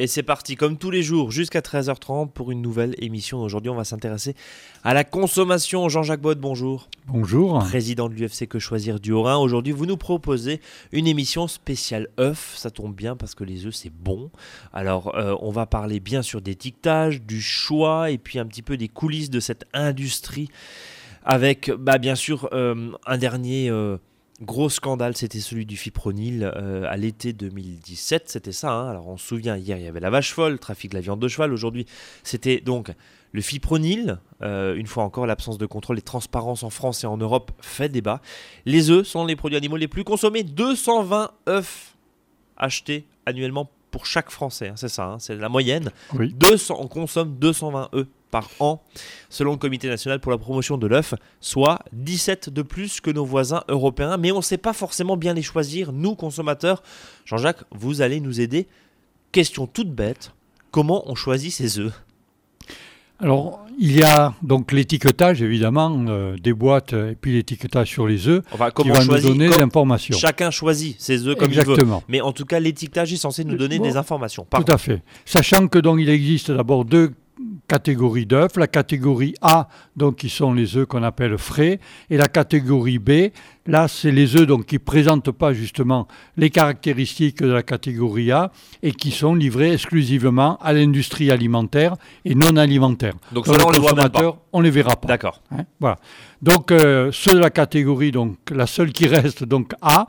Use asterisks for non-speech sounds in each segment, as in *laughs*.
Et c'est parti, comme tous les jours, jusqu'à 13h30 pour une nouvelle émission. Aujourd'hui, on va s'intéresser à la consommation. Jean-Jacques Bott, bonjour. Bonjour. Président de l'UFC Que Choisir du Haut-Rhin. Aujourd'hui, vous nous proposez une émission spéciale œufs. Ça tombe bien parce que les œufs, c'est bon. Alors, euh, on va parler bien sûr d'étiquetage, du choix et puis un petit peu des coulisses de cette industrie. Avec, bah, bien sûr, euh, un dernier. euh, Gros scandale, c'était celui du fipronil euh, à l'été 2017, c'était ça. hein. Alors on se souvient, hier il y avait la vache folle, trafic de la viande de cheval. Aujourd'hui, c'était donc le fipronil. Euh, une fois encore, l'absence de contrôle et de transparence en France et en Europe fait débat. Les œufs sont les produits animaux les plus consommés. 220 œufs achetés annuellement pour chaque Français. hein, c'est ça, hein, c'est la moyenne. Oui. 200, on consomme 220 œufs par an, selon le Comité national pour la promotion de l'œuf, soit 17 de plus que nos voisins européens. Mais on ne sait pas forcément bien les choisir, nous consommateurs. Jean-Jacques, vous allez nous aider. Question toute bête, comment on choisit ces œufs? Alors, il y a donc l'étiquetage, évidemment, euh, des boîtes et puis l'étiquetage sur les œufs Enfin, qui va on nous donner l'information. Chacun choisit ses œufs comme il veut. Mais en tout cas, l'étiquetage est censé nous donner Bon. des informations. Tout à fait. Sachant que donc il existe d'abord deux catégories d'œufs. La catégorie A, donc qui sont les œufs qu'on appelle frais, et la catégorie B, là c'est les œufs donc qui présentent pas justement les caractéristiques de la catégorie A et qui sont livrés exclusivement à l'industrie alimentaire et non alimentaire. Donc on les voit même pas. consommateur, on les verra pas. D'accord. Hein, voilà. Donc euh, ceux de la catégorie, donc la seule qui *laughs* reste, donc A,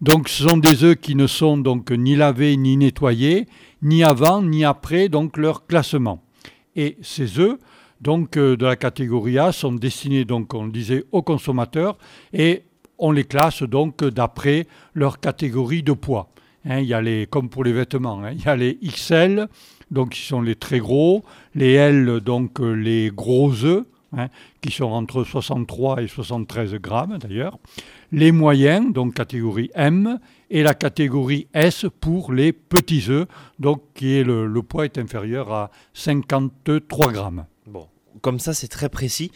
donc ce sont des œufs qui ne sont donc ni lavés ni nettoyés, ni avant ni après donc leur classement. Et ces œufs donc euh, de la catégorie A sont destinés donc on le disait aux consommateurs et on les classe donc d'après leur catégorie de poids. Hein, il y a les, comme pour les vêtements, hein, il y a les XL, donc qui sont les très gros, les L, donc euh, les gros œufs, hein, qui sont entre 63 et 73 grammes d'ailleurs, les moyens, donc catégorie M, et la catégorie S pour les petits œufs, donc qui est le, poids est inférieur à 53 grammes. Bon, comme ça, c'est très précis.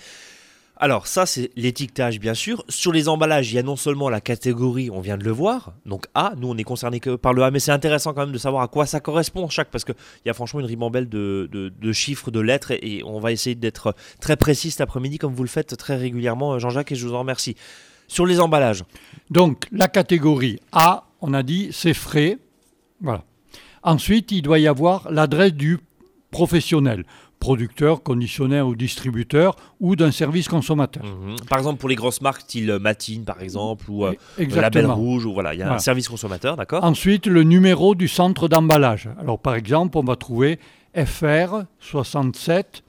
Alors, ça, c'est l'étiquetage, bien sûr. Sur les emballages, il y a non seulement la catégorie, on vient de le voir, donc A, nous, on est concerné que par le A, mais c'est intéressant quand même de savoir à quoi ça correspond chaque, parce qu'il y a franchement une ribambelle de, chiffres, de lettres, et, et on va essayer d'être très précis cet après-midi, comme vous le faites très régulièrement, Jean-Jacques, et je vous en remercie. Sur les emballages, Donc la catégorie A, on a dit, c'est frais. Voilà. Ensuite, il doit y avoir l'adresse du professionnel, producteur, conditionnaire ou distributeur, ou d'un service consommateur. mhm. par exemple, pour les grosses marques, style Matine, par exemple, ou euh, Label Exactement. Rouge, ou voilà, il y a un service consommateur, d'accord? Ensuite, le numéro du centre d'emballage. Alors, par exemple, on va trouver FR 67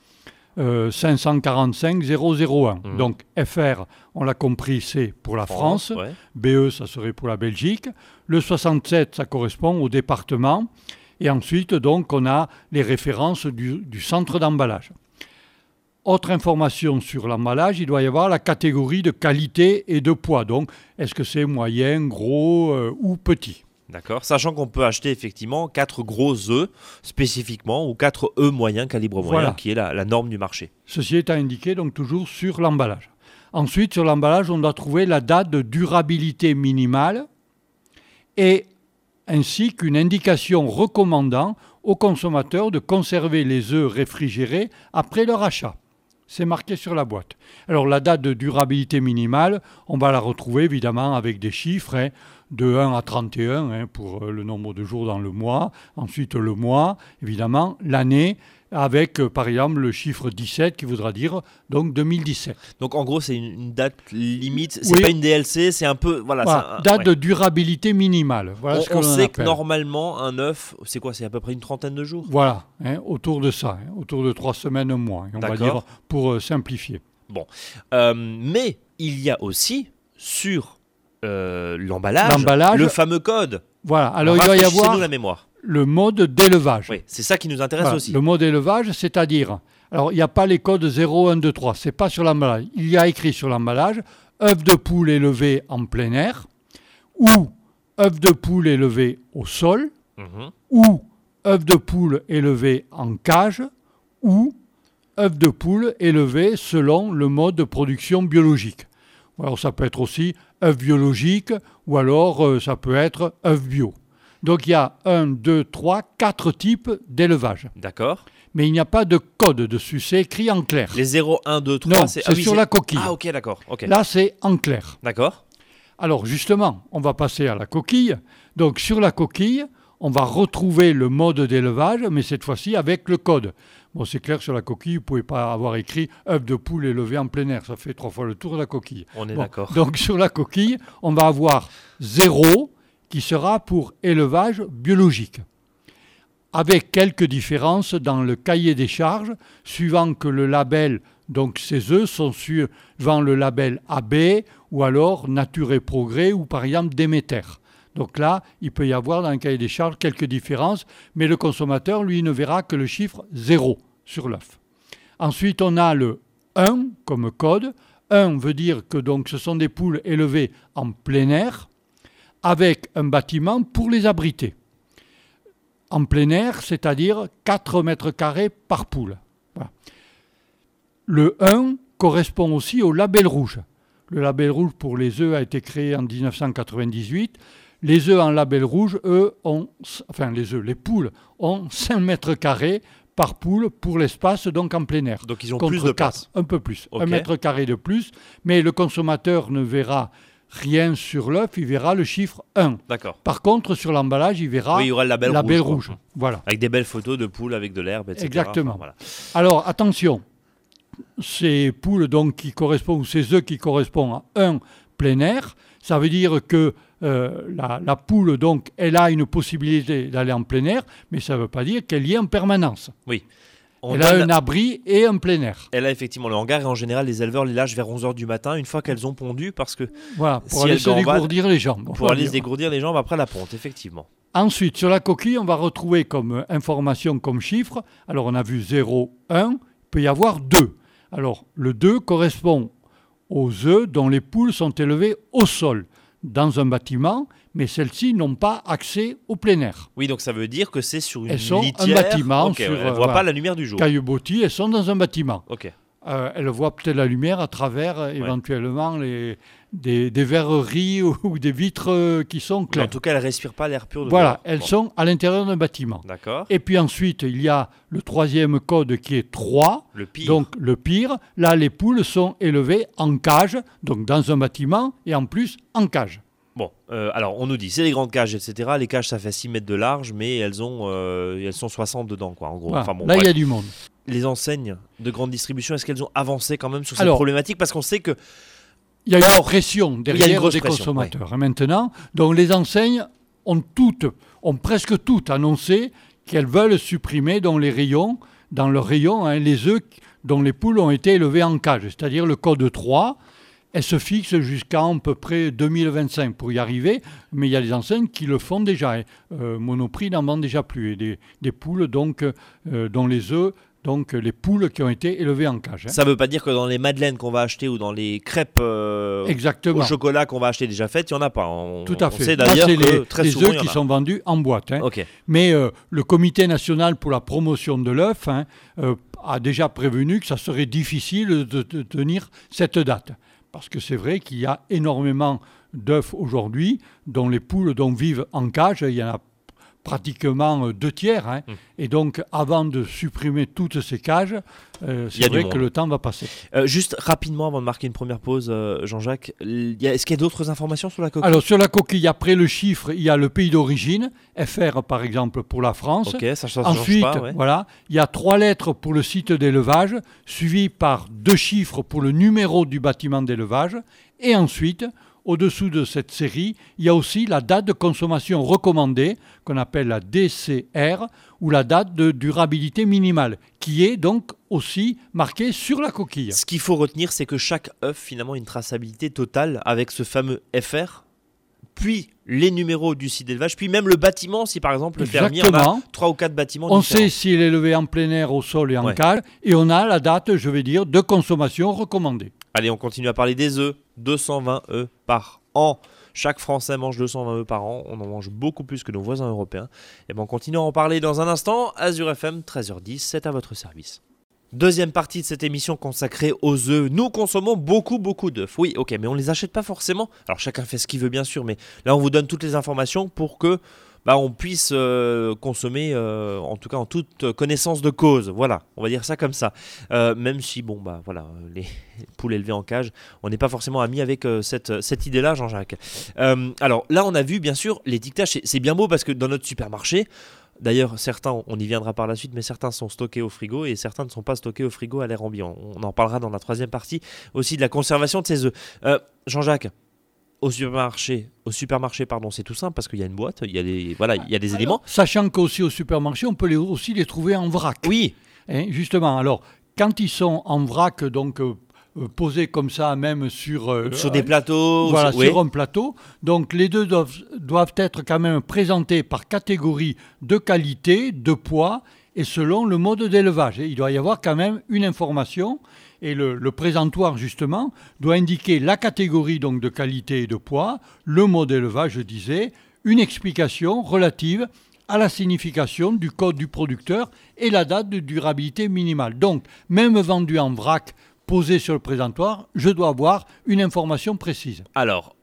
euh, 545 001. Mhm. Donc, FR, on l'a compris, c'est pour la France. ouais. BE, ça serait pour la Belgique. Le 67, ça correspond au département. Et ensuite, donc, on a les références du, du centre d'emballage. Autre information sur l'emballage, il doit y avoir la catégorie de qualité et de poids. Donc, est-ce que c'est moyen, gros euh, ou petit? D'accord, sachant qu'on peut acheter effectivement 4 gros œufs spécifiquement ou 4 œufs moyens, calibre moyen, Voilà. qui est la, la norme du marché. Ceci est indiqué donc toujours sur l'emballage. Ensuite, sur l'emballage, on doit trouver la date de durabilité minimale et ainsi qu'une indication recommandant aux consommateurs de conserver les œufs réfrigérés après leur achat. C'est marqué sur la boîte. Alors la date de durabilité minimale, on va la retrouver évidemment avec des chiffres hein, de 1 à 31 hein, pour euh, le nombre de jours dans le mois. Ensuite le mois, évidemment, l'année avec euh, par exemple le chiffre 17 qui voudra dire donc 2017. Donc en gros, c'est une, date limite, c'est Oui. pas une DLC, c'est un peu. Voilà, Voilà, c'est un- date ouais. de durabilité minimale. Voilà ce on, sait que normalement, un œuf, c'est quoi? C'est à peu près une trentaine de jours? Voilà, hein, autour de ça, hein, autour de trois semaines, un mois, on va dire pour euh, simplifier. Euh, Mais il y a aussi sur euh, l'emballage le fameux code. Voilà, alors il doit y avoir la mémoire. le mode d'élevage. Oui, c'est ça qui nous intéresse Voilà, aussi. Le mode élevage, c'est-à-dire, alors il n'y a pas les codes 0, 1, 2, 3, c'est pas sur l'emballage. Il y a écrit sur l'emballage œuf de poule élevé en plein air, ou œuf de poule élevé au sol, Mhm. ou œuf de poule élevé en cage, ou œuf de poule élevé selon le mode de production biologique. Alors ça peut être aussi œuf biologique, ou alors euh, ça peut être œuf bio. Donc il y a un, deux, trois, quatre types d'élevage. D'accord. Mais il n'y a pas de code dessus, c'est écrit en clair. Les 0, 1, 2, 3, non, c'est ah oui, sur c'est- la coquille. Ah, ok, d'accord. ok. Là, c'est en clair. D'accord. Alors justement, on va passer à la coquille. Donc sur la coquille, on va retrouver le mode d'élevage, mais cette fois-ci avec le code. Bon, c'est clair, sur la coquille, vous ne pouvez pas avoir écrit œuf de poule élevé en plein air. Ça fait trois fois le tour de la coquille. On est Bon, d'accord. *laughs* Donc sur la coquille, on va avoir zéro qui sera pour élevage biologique. Avec quelques différences dans le cahier des charges, suivant que le label, donc ces œufs sont suivant le label AB ou alors Nature et Progrès ou par exemple Déméter. Donc là, il peut y avoir dans le cahier des charges quelques différences, mais le consommateur, lui, ne verra que le chiffre 0 sur l'œuf. Ensuite, on a le 1 comme code. 1 veut dire que ce sont des poules élevées en plein air avec un bâtiment pour les abriter. En plein air, c'est-à-dire 4 mètres carrés par poule. Le 1 correspond aussi au label rouge. Le label rouge pour les œufs a été créé en 1998. Les œufs en label rouge, eux, ont, enfin les œufs, les poules, ont 5 mètres carrés par poule pour l'espace, donc en plein air. Donc ils ont Contre plus de 4, place. un peu plus, un mètre carré de plus, mais le consommateur ne verra rien sur l'œuf, il verra le chiffre 1. D'accord. Par contre, sur l'emballage, il verra oui, il y aura le label, label rouge. Voilà. Avec des belles photos de poules avec de l'herbe, etc. Exactement. Voilà. Alors attention, ces poules donc qui correspondent, ou ces œufs qui correspondent à un plein air, ça veut dire que euh, la, la poule donc elle a une possibilité d'aller en plein air, mais ça ne veut pas dire qu'elle y est en permanence. On elle a un abri et un plein air. Elle a effectivement le hangar et en général les éleveurs les lâchent vers 11h du matin une fois qu'elles ont pondu parce que Voilà, pour Si aller se dégourdir les jambes. pour aller se dégourdir les jambes après la ponte, effectivement. Ensuite, sur la coquille, on va retrouver comme information, comme chiffre, alors on a vu 0, 1, il peut y avoir 2. Alors le 2 correspond aux œufs dont les poules sont élevées au sol, dans un bâtiment, mais celles-ci n'ont pas accès au plein air. Oui, donc ça veut dire que c'est sur une Elles sont un litière. bâtiment Ok, sur, euh, elles voient voilà. pas la lumière du jour. Caillebotis, elles sont dans un bâtiment. Ok. Euh, elles voient peut-être la lumière à travers euh, éventuellement les, des, des verreries ou, ou des vitres euh, qui sont Mais En claires. tout cas, elles respirent pas l'air pur de Voilà, elles Bon, sont à l'intérieur d'un bâtiment. D'accord. Et puis ensuite, il y a le troisième code qui est 3, Le pire. donc le pire. Là, les poules sont élevées en cage, donc dans un bâtiment, et en plus en cage. Bon, euh, alors on nous dit, c'est des grandes cages, etc. Les cages, ça fait 6 mètres de large, mais elles ont, euh, elles sont 60 dedans, quoi, en gros. Voilà. Enfin, bon, Là, il y a du monde. Les enseignes de grande distribution, est-ce qu'elles ont avancé quand même sur cette Alors- problématique? Parce qu'on sait que Il y a une pression derrière des pression, consommateurs. hein, Maintenant, donc les enseignes ont toutes, ont presque toutes annoncé qu'elles veulent supprimer dans les rayons, dans leurs rayons, hein, les œufs dont les poules ont été élevées en cage, c'est-à-dire le code 3. Elle se fixe jusqu'à à peu près 2025 pour y arriver, mais il y a des enseignes qui le font déjà. hein. Euh, Monoprix n'en vend déjà plus. Et des, des poules donc, euh, dont les œufs, donc les poules qui ont été élevées en cage. hein. ça veut pas dire que dans les madeleines qu'on va acheter ou dans les crêpes euh, Exactement. au chocolat qu'on va acheter déjà faites, il y en a pas. On, Tout à on fait. sait Là, d'ailleurs c'est que les, très les souvent, œufs qui sont vendus en boîte. hein. Mais euh, le Comité national pour la promotion de l'œuf hein, euh, a déjà prévenu que ça serait difficile de, de tenir cette date. Parce que c'est vrai qu'il y a énormément d'œufs aujourd'hui dont les poules dont vivent en cage, il y en a pratiquement euh, deux tiers. hein. Mm. Et donc, avant de supprimer toutes ces cages, euh, c'est vrai que le temps va passer. Euh, juste rapidement avant de marquer une première pause, euh, Jean-Jacques, est-ce qu'il y a d'autres informations sur la coquille? Alors, sur la coquille, après le chiffre, il y a le pays d'origine, FR par exemple pour la France. Ça, ça, ça change Ensuite, pas. ouais. voilà, il y a trois lettres pour le site d'élevage, suivi par deux chiffres pour le numéro du bâtiment d'élevage. Et ensuite, au-dessous de cette série, il y a aussi la date de consommation recommandée, qu'on appelle la DCR, ou la date de durabilité minimale, qui est donc aussi marquée sur la coquille. Ce qu'il faut retenir, c'est que chaque œuf finalement a une traçabilité totale avec ce fameux FR, puis les numéros du site d'élevage, puis même le bâtiment, si par exemple le fermier en a Exactement. trois ou quatre bâtiments On différents. sait s'il est élevé en plein air, au sol et en Ouais. cage, et on a la date, je vais dire, de consommation recommandée. Allez, on continue à parler des œufs. 220 œufs par an. Chaque Français mange 220 œufs par an. On en mange beaucoup plus que nos voisins européens. Et ben on continue à en parler dans un instant. Azure FM, 13h10, c'est à votre service. Deuxième partie de cette émission consacrée aux œufs. Nous consommons beaucoup, beaucoup d'œufs. Oui, ok, mais on les achète pas forcément. Alors chacun fait ce qu'il veut, bien sûr, mais là on vous donne toutes les informations pour que bah, on puisse euh, consommer, euh, en tout cas en toute connaissance de cause. Voilà, on va dire ça comme ça. Euh, même si, bon, bah voilà, les *laughs* poules élevées en cage, on n'est pas forcément amis avec cette, cette idée-là, Jean-Jacques. alors là, on a vu, bien sûr, l'étiquetage, c'est bien beau parce que dans notre supermarché, D'ailleurs, certains, on y viendra par la suite, mais certains sont stockés au frigo et certains ne sont pas stockés au frigo à l'air ambiant. On en parlera dans la troisième partie aussi de la conservation de ces œufs. Jean-Jacques, au supermarché, au supermarché pardon, c'est tout simple parce qu'il y a une boîte, il y a des, voilà, il y a des éléments. Sachant qu'aussi au supermarché, on peut les, aussi les trouver en vrac. Oui. Hein, justement, alors, quand ils sont en vrac, donc euh, euh, posés comme ça, même sur... Euh, sur des plateaux. Voilà, sur un plateau. Donc, les deux doivent, doivent être quand même présentés par catégorie de qualité, de poids et selon le mode d'élevage. Il doit y avoir quand même une information et le, présentoir, justement, doit indiquer la catégorie donc, de qualité et de poids, le mode d'élevage, je disais, une explication relative à la signification du code du producteur et la date de durabilité minimale. Donc, même vendu en vrac, posé sur le présentoir, je dois avoir une information précise. Alors,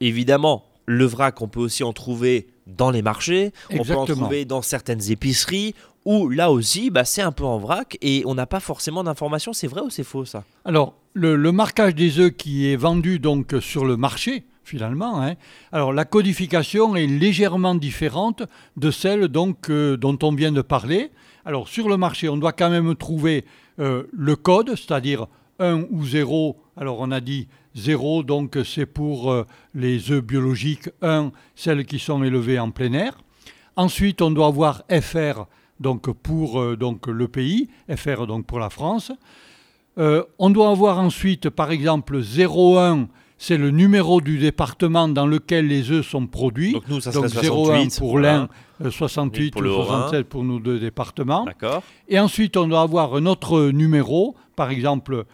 évidemment, le vrac, on peut aussi en trouver dans les marchés, on peut en trouver dans certaines épiceries, où là aussi, bah, c'est un peu en vrac et on n'a pas forcément d'informations. C'est vrai ou c'est faux ça? Alors, le, marquage des œufs qui est vendu donc sur le marché, finalement, hein, alors la codification est légèrement différente de celle donc euh, dont on vient de parler. Alors, sur le marché, on doit quand même trouver euh, le code, c'est-à-dire 1 ou 0. Alors, on a dit 0, donc c'est pour euh, les œufs biologiques, 1, celles qui sont élevées en plein air. Ensuite, on doit avoir FR donc pour euh, le pays, FR donc pour la France. On doit avoir ensuite, par exemple, 01, c'est le numéro du département dans lequel les œufs sont produits. Donc nous, ça donc 01 pour l'un, 68 pour ou 67 pour nos deux départements. Et ensuite, on doit avoir un autre numéro, par exemple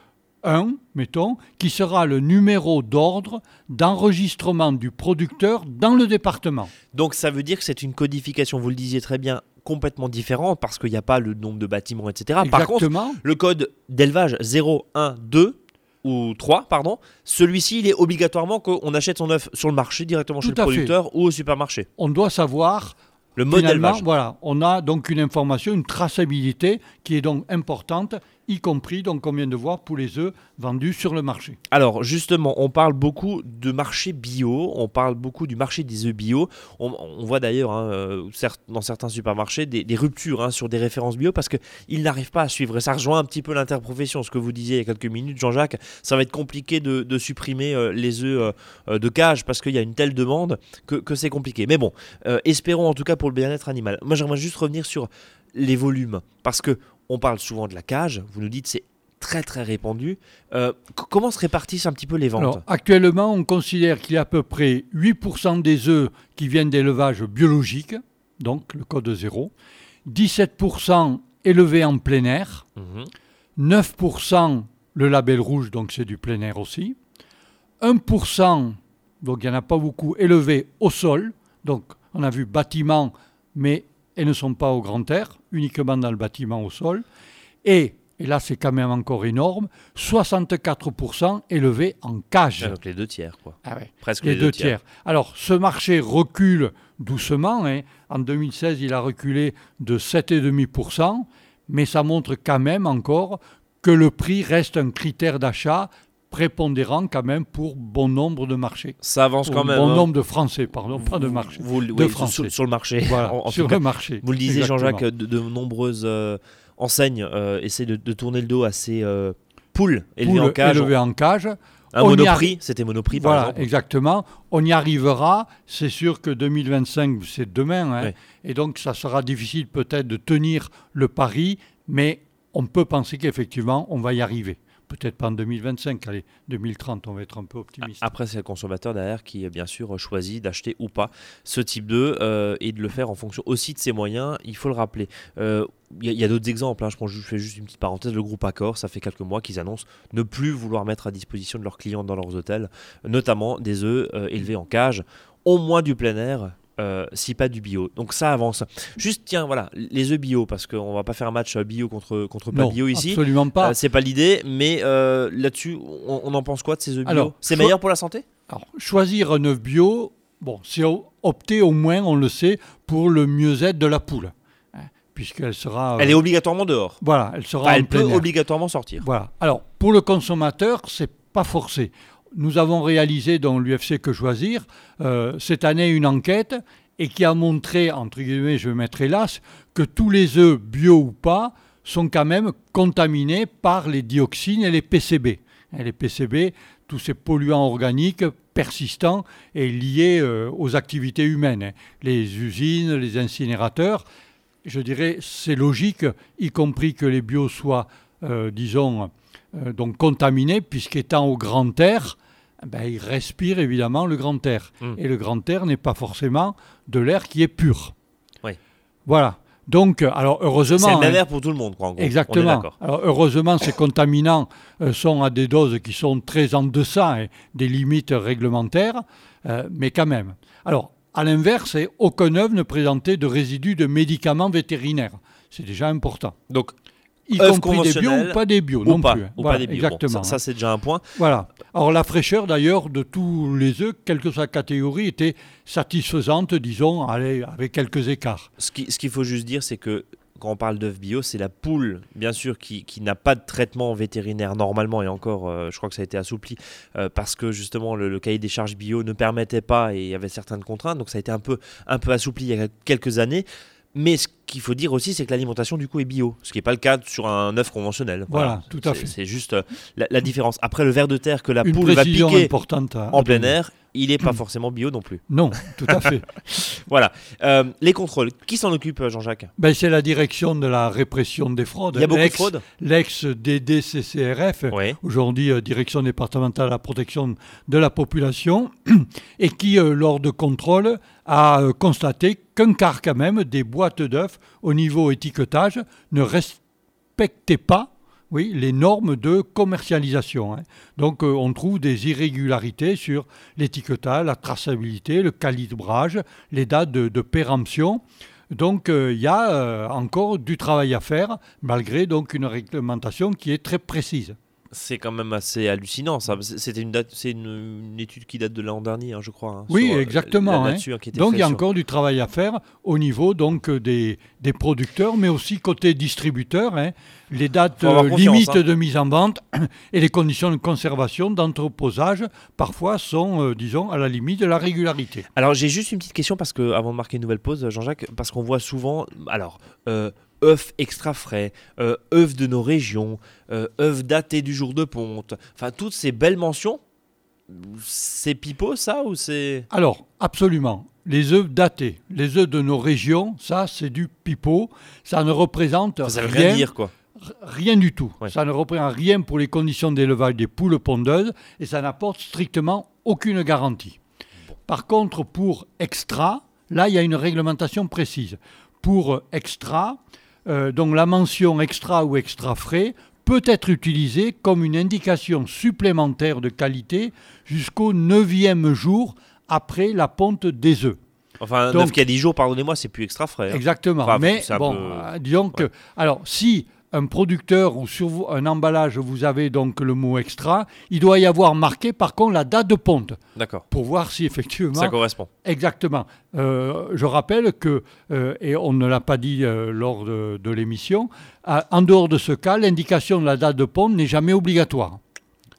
1, mettons, qui sera le numéro d'ordre d'enregistrement du producteur dans le département. Donc ça veut dire que c'est une codification, vous le disiez très bien, complètement différente parce qu'il n'y a pas le nombre de bâtiments, etc. Par contre, le code d'élevage 0, 1, 2 ou 3, pardon, celui-ci, il est obligatoirement qu'on achète son œuf sur le marché directement chez le producteur ou au supermarché. On doit savoir le mode. Voilà, on a donc une information, une traçabilité qui est donc importante y compris, donc on vient de voir, pour les œufs vendus sur le marché. Alors justement, on parle beaucoup de marché bio, on parle beaucoup du marché des œufs bio. On, voit d'ailleurs hein, euh, dans certains supermarchés des, ruptures hein, sur des références bio parce qu'ils n'arrivent pas à suivre. Et ça rejoint un petit peu l'interprofession, ce que vous disiez il y a quelques minutes, Jean-Jacques. Ça va être compliqué de, supprimer euh, les œufs euh, de cage parce qu'il y a une telle demande que, que c'est compliqué. Mais bon, espérons en tout cas pour le bien-être animal. Moi j'aimerais juste revenir sur les volumes parce que on parle souvent de la cage, vous nous dites c'est très très répandu. Euh, comment se répartissent un petit peu les ventes Actuellement, on considère qu'il y a à peu près 8% des œufs qui viennent d'élevage biologique, donc le code zéro, 17% élevés en plein air, 9% mhm. le label rouge, donc c'est du plein air aussi, 1%, donc il n'y en a pas beaucoup, élevés au sol, donc on a vu bâtiment, mais elles ne sont pas au grand air, uniquement dans le bâtiment au sol. Et, et là c'est quand même encore énorme, 64% élevés en cage. Ah, donc les deux tiers, quoi. Ah Presque les, deux, tiers. Alors ce marché recule doucement. Hein. En 2016, il a reculé de 7,5%, mais ça montre quand même encore que le prix reste un critère d'achat prépondérant quand même pour bon nombre de marchés. Ça avance quand même. Bon hein. nombre de Français, pardon, pas de marchés. Vous, de Français. Sur, le marché. Voilà, *laughs* sur le marché. Vous le disiez, Jean-Jacques, de, nombreuses euh, enseignes euh, essaient de, tourner le dos à ces euh, poules élevées en cage. Élevées en cage. Un monoprix, c'était monoprix par voilà, exactement. On y arrivera. C'est sûr que 2025, c'est demain. Hein. Et donc, ça sera difficile peut-être de tenir le pari, mais on peut penser qu'effectivement, on va y arriver peut-être pas en 2025, allez, 2030, on va être un peu optimiste. Après, c'est le consommateur derrière qui, bien sûr, choisit d'acheter ou pas ce type d'œuf euh, et de le faire en fonction aussi de ses moyens, il faut le rappeler. Euh, il y a, d'autres exemples, hein. je, je fais juste une petite parenthèse, le groupe Accor, ça fait quelques mois qu'ils annoncent ne plus vouloir mettre à disposition de leurs clients dans leurs hôtels, notamment des œufs euh, élevés en cage, au moins du plein air, euh, si pas du bio. Donc ça avance. Juste, tiens, voilà, les œufs bio, parce qu'on va pas faire un match bio contre, contre pas bio ici. Absolument pas. Euh, c'est pas l'idée, mais euh, là-dessus, on, en pense quoi de ces œufs bio C'est meilleur pour la santé? Alors, choisir un œuf bio, bon, c'est opter au moins, on le sait, pour le mieux-être de la poule. hein, Puisqu'elle sera. Elle euh, est obligatoirement dehors. Voilà, elle sera Enfin, en elle peut obligatoirement sortir. Voilà. Alors, pour le consommateur, c'est pas forcé. Nous avons réalisé dans l'UFC Que Choisir euh, cette année une enquête et qui a montré, entre guillemets, je vais mettre hélas, que tous les œufs bio ou pas sont quand même contaminés par les dioxines et les PCB. Les PCB, tous ces polluants organiques persistants et liés euh, aux activités humaines, hein. les usines, les incinérateurs. Je dirais, c'est logique, y compris que les bio soient, disons, euh, donc contaminés, puisqu'étant au grand air, ben, ils respirent évidemment le grand air. Mm. Et le grand air n'est pas forcément de l'air qui est pur. Oui. Voilà. Donc, euh, alors heureusement. C'est le même hein, air pour tout le monde, quoi, en gros. On est Exactement. Alors, heureusement, ces contaminants euh, sont à des doses qui sont très en deçà hein, des limites réglementaires, euh, mais quand même. Alors, à l'inverse, aucun œuf ne présentait de résidus de médicaments vétérinaires. C'est déjà important. Donc, Y compris des bio ou pas des bio ou non pas, plus. hein. ou Voilà, pas des bio. Bon, Exactement. ça, ça, c'est déjà un point. Voilà. Alors la fraîcheur d'ailleurs de tous les œufs, quelle que soit la catégorie, était satisfaisante, disons, allez, avec quelques écarts. Ce qui- ce qu'il faut juste dire, c'est que quand on parle d'œufs bio, c'est la poule, bien sûr, qui, qui n'a pas de traitement vétérinaire normalement, et encore, euh, je crois que ça a été assoupli, euh, parce que justement le, le cahier des charges bio ne permettait pas et il y avait certaines contraintes, donc ça a été un peu, un peu assoupli il y a quelques années. Mais ce qu'il faut dire aussi, c'est que l'alimentation du coup est bio, ce qui n'est pas le cas sur un œuf conventionnel. Voilà, tout à fait. C'est juste euh, la, la différence. Après, le ver de terre que la Une poule va piquer importante. à- en plein air, il n'est pas *clears throat* forcément bio non plus. Non, tout à *laughs* fait. Voilà. Euh, les contrôles, qui s'en occupe, Jean-Jacques? Ben, c'est la direction de la répression des fraudes. Il y a beaucoup de l'ex- fraudes? L'ex-DDCCRF, Oui. aujourd'hui euh, Direction départementale de la protection de la population, *clears throat* et qui, euh, lors de contrôle, a euh, constaté qu'un quart quand même des boîtes d'œufs au niveau étiquetage ne respectaient pas oui, les normes de commercialisation. hein. Donc euh, on trouve des irrégularités sur l'étiquetage, la traçabilité, le calibrage, les dates de, péremption. Donc euh, il y a euh, encore du travail à faire, malgré une réglementation qui est très précise. C'est quand même assez hallucinant. Ça, c'était une date, c'est une, une étude qui date de l'an dernier, hein, je crois. hein, Oui, sur, euh, exactement, hein. Donc il y a sur- encore du travail à faire au niveau donc euh, des, des producteurs, mais aussi côté distributeurs. Les dates euh, limites de mise en vente *clears throat* et les conditions de conservation, d'entreposage, parfois sont, euh, disons, à la limite de la régularité. Alors j'ai juste une petite question parce que avant de marquer une nouvelle pause, Jean-Jacques, parce qu'on voit souvent, alors euh, œufs extra frais, euh, œufs de nos régions, euh, œufs datés du jour de ponte, enfin toutes ces belles mentions. C'est pipeau ça ou c'est Alors, absolument. Les œufs datés, les œufs de nos régions, ça c'est du pipeau. Ça ne représente ça rien, rien dire quoi rien du tout. Ouais. Ça ne représente rien pour les conditions d'élevage des poules pondeuses et ça n'apporte strictement aucune garantie. Par contre, pour extra, là il y a une réglementation précise. Pour euh, extra, euh, donc la mention extra ou extra frais peut être utilisée comme une indication supplémentaire de qualité jusqu'au neuvième jour après la ponte des œufs. Enfin Donc- œuf qui a 10 jours, pardonnez-moi, c'est plus extra frais. hein. Exactement. Enfin, Mais bon, peu- euh, disons que. Alors, si un producteur ou sur un emballage, vous avez donc le mot extra, il doit y avoir marqué par contre la date de ponte D'accord, pour voir si effectivement. ça correspond. Exactement. Euh, je rappelle que, euh, et on ne l'a pas dit euh, lors de, de l'émission, en dehors de ce cas, l'indication de la date de ponte n'est jamais obligatoire.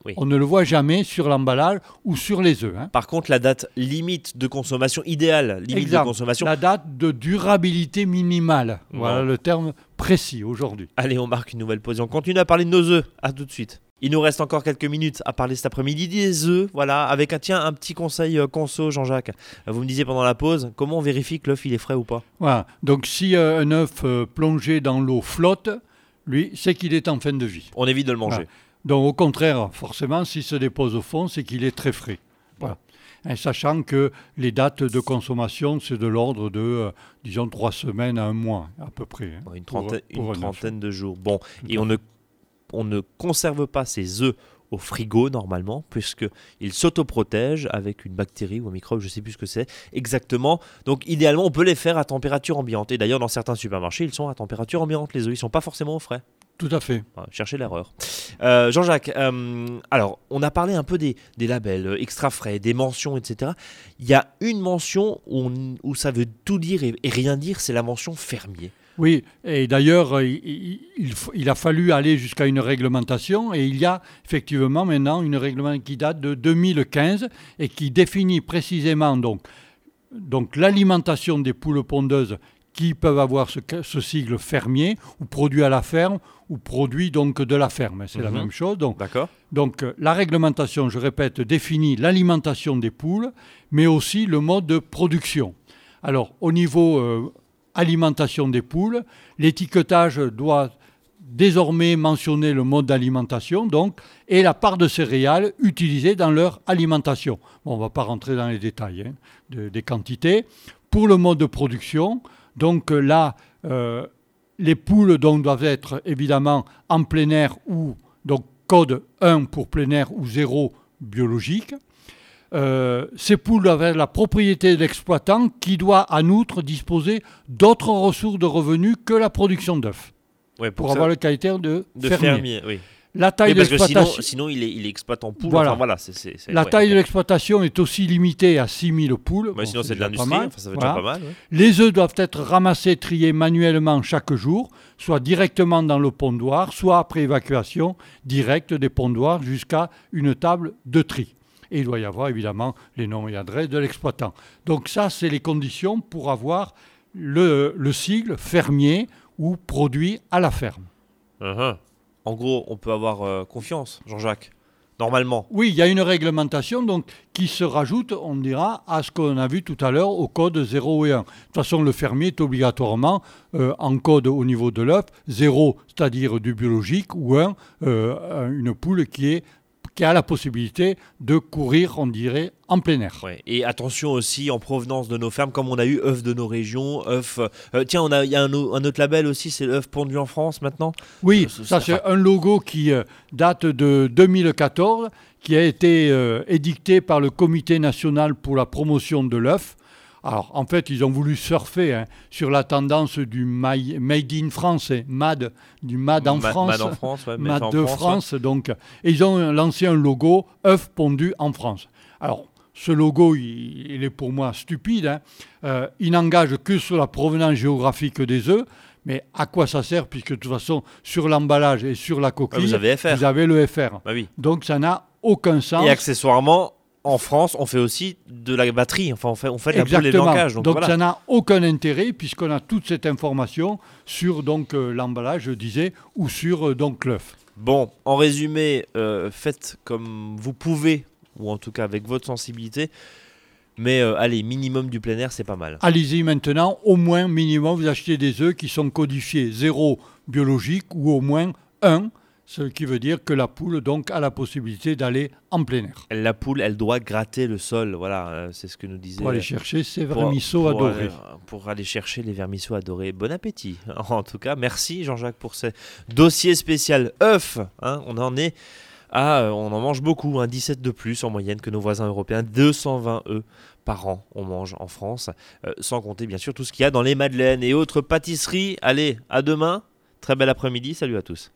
Oui. On ne le voit jamais sur l'emballage ou sur les œufs. hein. Par contre, la date limite de consommation idéale, limite Exact. de consommation. La date de durabilité minimale. Voilà le terme précis aujourd'hui. Allez, on marque une nouvelle pause. On continue à parler de nos œufs. À tout de suite. Il nous reste encore quelques minutes à parler cet après-midi des œufs. Voilà, avec un tiens un petit conseil euh, conso, Jean-Jacques. Euh, Vous me disiez pendant la pause, comment on vérifie que l'œuf il est frais ou pas? Voilà. Donc si euh, un œuf euh, plongé dans l'eau flotte, lui, c'est qu'il est en fin de vie. On évite de le manger. Voilà. Donc au contraire, forcément, s'il se dépose au fond, c'est qu'il est très frais. Voilà. Et sachant que les dates de consommation, c'est de l'ordre de, euh, disons, trois semaines à un mois, à peu près. hein, une trentaine, pour une trentaine de jours. Bon, et on ne, on ne conserve pas ces œufs au frigo normalement, puisqu'ils s'autoprotègent avec une bactérie ou un microbe, je ne sais plus ce que c'est exactement. Donc idéalement, on peut les faire à température ambiante. Et d'ailleurs, dans certains supermarchés, ils sont à température ambiante, les œufs. Ils ne sont pas forcément au frais. Tout à fait. cherchez l'erreur. Euh, Jean-Jacques, euh, alors, on a parlé un peu des, labels euh, extra frais, des mentions, etc. Il y a une mention où, ça veut tout dire et, rien dire, c'est la mention fermier. Oui, et d'ailleurs, il, il, a fallu aller jusqu'à une réglementation, et il y a effectivement maintenant une réglementation qui date de 2015 et qui définit précisément donc, donc l'alimentation des poules pondeuses qui peuvent avoir ce, sigle fermier ou produit à la ferme ou produit donc de la ferme. C'est la mhm. même chose. Donc, donc euh, la réglementation, je répète, définit l'alimentation des poules, mais aussi le mode de production. Alors au niveau euh, alimentation des poules, l'étiquetage doit désormais mentionner le mode d'alimentation donc, et la part de céréales utilisée dans leur alimentation. on ne va pas rentrer dans les détails hein, des quantités. Pour le mode de production, donc là, euh, les poules doivent être évidemment en plein air ou donc code 1 pour plein air ou 0 biologique. Euh, ces poules doivent avoir la propriété de l'exploitant qui doit en outre disposer d'autres ressources de revenus que la production d'œufs. pour, avoir le caractère de, fermier. La taille de l'exploitation. Sinon, il, est, il exploite en poules. Voilà. la taille de l'exploitation est aussi limitée à 6000 poules. Mais sinon, c'est de l'industrie. ça fait déjà pas mal. Les œufs doivent être ramassés, triés manuellement chaque jour, soit directement dans le pondoir, soit après évacuation directe des pondoirs jusqu'à une table de tri. Et il doit y avoir évidemment les noms et adresses de l'exploitant. Donc, ça, c'est les conditions pour avoir le, le sigle fermier ou produit à la ferme. Uh-huh. En gros, on peut avoir euh, confiance, Jean-Jacques normalement. Oui, il y a une réglementation donc, qui se rajoute, on dira, à ce qu'on a vu tout à l'heure au code 0 et 1. De toute façon, le fermier est obligatoirement euh, en code au niveau de l'œuf, 0, c'est-à-dire du biologique, ou 1, euh, une poule qui est qui a la possibilité de courir, on dirait, en plein air. Et attention aussi en provenance de nos fermes, comme on a eu œufs de nos régions, œufs. Euh, tiens, on a, il y a un, autre label aussi, c'est l'œuf pondu en France maintenant? Oui, ça, c'est un logo qui euh, date de 2014, qui a été euh, édicté par le Comité national pour la promotion de l'œuf. Alors, en fait, ils ont voulu surfer hein, sur la tendance du Made in France, hein, MAD, du MAD en France. MAD en France, MAD de France, donc. Et ils ont lancé un logo œuf pondu en France. Alors, ce logo, il, est pour moi stupide. Hein. Euh, il n'engage que sur la provenance géographique des œufs. Mais à quoi ça sert Puisque de toute façon, sur l'emballage et sur la coquille, vous, avez FR. vous avez le FR. Bah oui. Donc ça n'a aucun sens. Et accessoirement, en France, on fait aussi de la batterie, enfin on fait, on fait de la poule et de. Donc, ça n'a aucun intérêt puisqu'on a toute cette information sur donc euh, l'emballage, je disais, ou sur euh, donc l'œuf. Bon, en résumé, euh, faites comme vous pouvez, ou en tout cas avec votre sensibilité. Mais allez, minimum du plein air, c'est pas mal. Allez-y maintenant, au moins minimum, vous achetez des œufs qui sont codifiés zéro biologique ou au moins 1 ce qui veut dire que la poule donc a la possibilité d'aller en plein air. La poule, elle doit gratter le sol, voilà, euh, c'est ce que nous disait. Pour aller chercher ses vermisseaux adorés. pour aller chercher les vermisseaux adorés. Bon appétit. *laughs* En tout cas, merci Jean-Jacques pour ce dossier spécial œuf. Hein, on en est à, euh, on en mange beaucoup, 17 hein, de plus en moyenne que nos voisins européens, 220 œufs par an on mange en France, euh, sans compter bien sûr tout ce qu'il y a dans les madeleines et autres pâtisseries. Allez, à demain. Très bel après-midi. Salut à tous.